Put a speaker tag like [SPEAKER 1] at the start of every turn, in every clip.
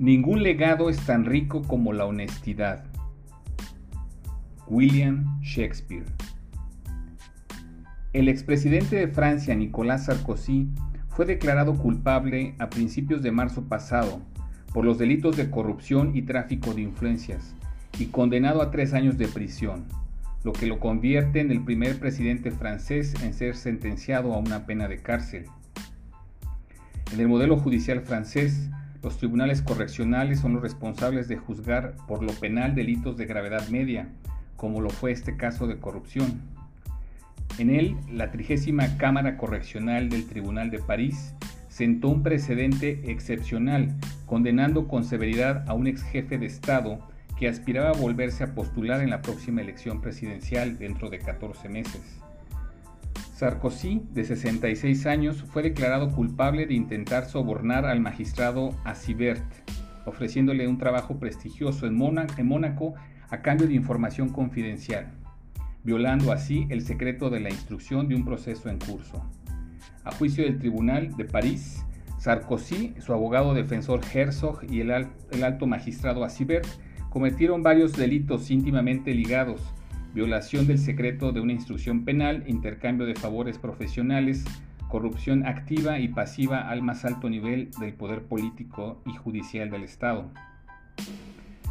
[SPEAKER 1] Ningún legado es tan rico como la honestidad. William Shakespeare. El expresidente de Francia, Nicolas Sarkozy, fue declarado culpable a principios de marzo pasado por los delitos de corrupción y tráfico de influencias y condenado a tres años de prisión, lo que lo convierte en el primer presidente francés en ser sentenciado a una pena de cárcel. En el modelo judicial francés, los tribunales correccionales son los responsables de juzgar por lo penal delitos de gravedad media, como lo fue este caso de corrupción. En él, la trigésima Cámara Correccional del Tribunal de París sentó un precedente excepcional, condenando con severidad a un ex jefe de Estado que aspiraba a volverse a postular en la próxima elección presidencial dentro de 14 meses. Sarkozy, de 66 años, fue declarado culpable de intentar sobornar al magistrado Asibert, ofreciéndole un trabajo prestigioso en, Mónaco a cambio de información confidencial, violando así el secreto de la instrucción de un proceso en curso. A juicio del Tribunal de París, Sarkozy, su abogado defensor Herzog y el, alto magistrado Asibert cometieron varios delitos íntimamente ligados, violación del secreto de una instrucción penal, intercambio de favores profesionales, corrupción activa y pasiva al más alto nivel del poder político y judicial del Estado.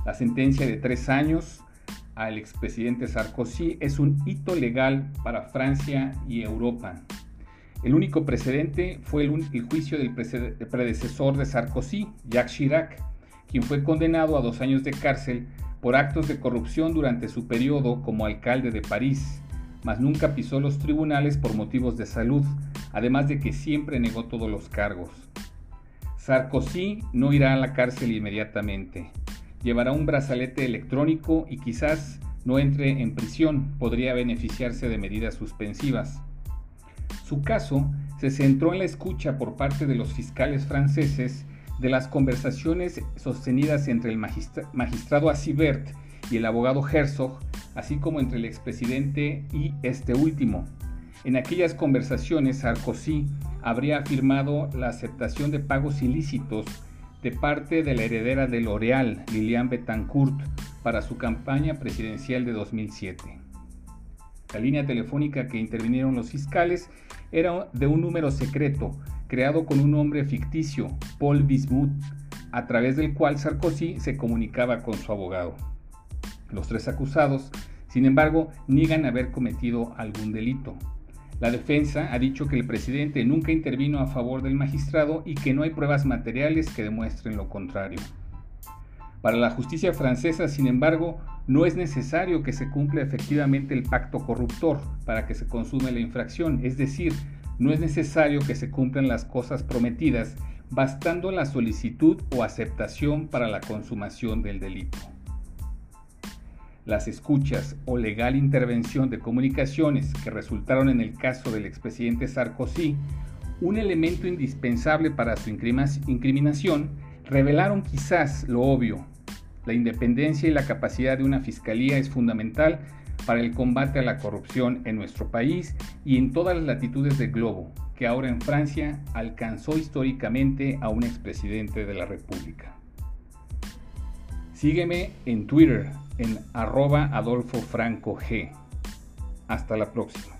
[SPEAKER 1] La sentencia de tres años al expresidente Sarkozy es un hito legal para Francia y Europa. El único precedente fue el, juicio del predecesor de Sarkozy, Jacques Chirac, quien fue condenado a dos años de cárcel por actos de corrupción durante su periodo como alcalde de París, mas nunca pisó los tribunales por motivos de salud, además de que siempre negó todos los cargos. Sarkozy no irá a la cárcel inmediatamente. Llevará un brazalete electrónico y quizás no entre en prisión, podría beneficiarse de medidas suspensivas. Su caso se centró en la escucha por parte de los fiscales franceses de las conversaciones sostenidas entre el magistrado Asibert y el abogado Herzog, así como entre el expresidente y este último. En aquellas conversaciones, Sarkozy habría afirmado la aceptación de pagos ilícitos de parte de la heredera de L'Oréal, Liliane Bettencourt, para su campaña presidencial de 2007. La línea telefónica que intervinieron los fiscales era de un número secreto creado con un nombre ficticio, Paul Bismuth, a través del cual Sarkozy se comunicaba con su abogado. Los tres acusados, sin embargo, niegan haber cometido algún delito. La defensa ha dicho que el presidente nunca intervino a favor del magistrado y que no hay pruebas materiales que demuestren lo contrario. Para la justicia francesa, sin embargo, no es necesario que se cumpla efectivamente el pacto corruptor para que se consume la infracción, es decir, no es necesario que se cumplan las cosas prometidas, bastando la solicitud o aceptación para la consumación del delito. Las escuchas o legal intervención de comunicaciones que resultaron en el caso del expresidente Sarkozy, un elemento indispensable para su incriminación, revelaron quizás lo obvio. La independencia y la capacidad de una fiscalía es fundamental para el combate a la corrupción en nuestro país y en todas las latitudes del globo, que ahora en Francia alcanzó históricamente a un expresidente de la República. Sígueme en Twitter en arroba Adolfo Franco G. Hasta la próxima.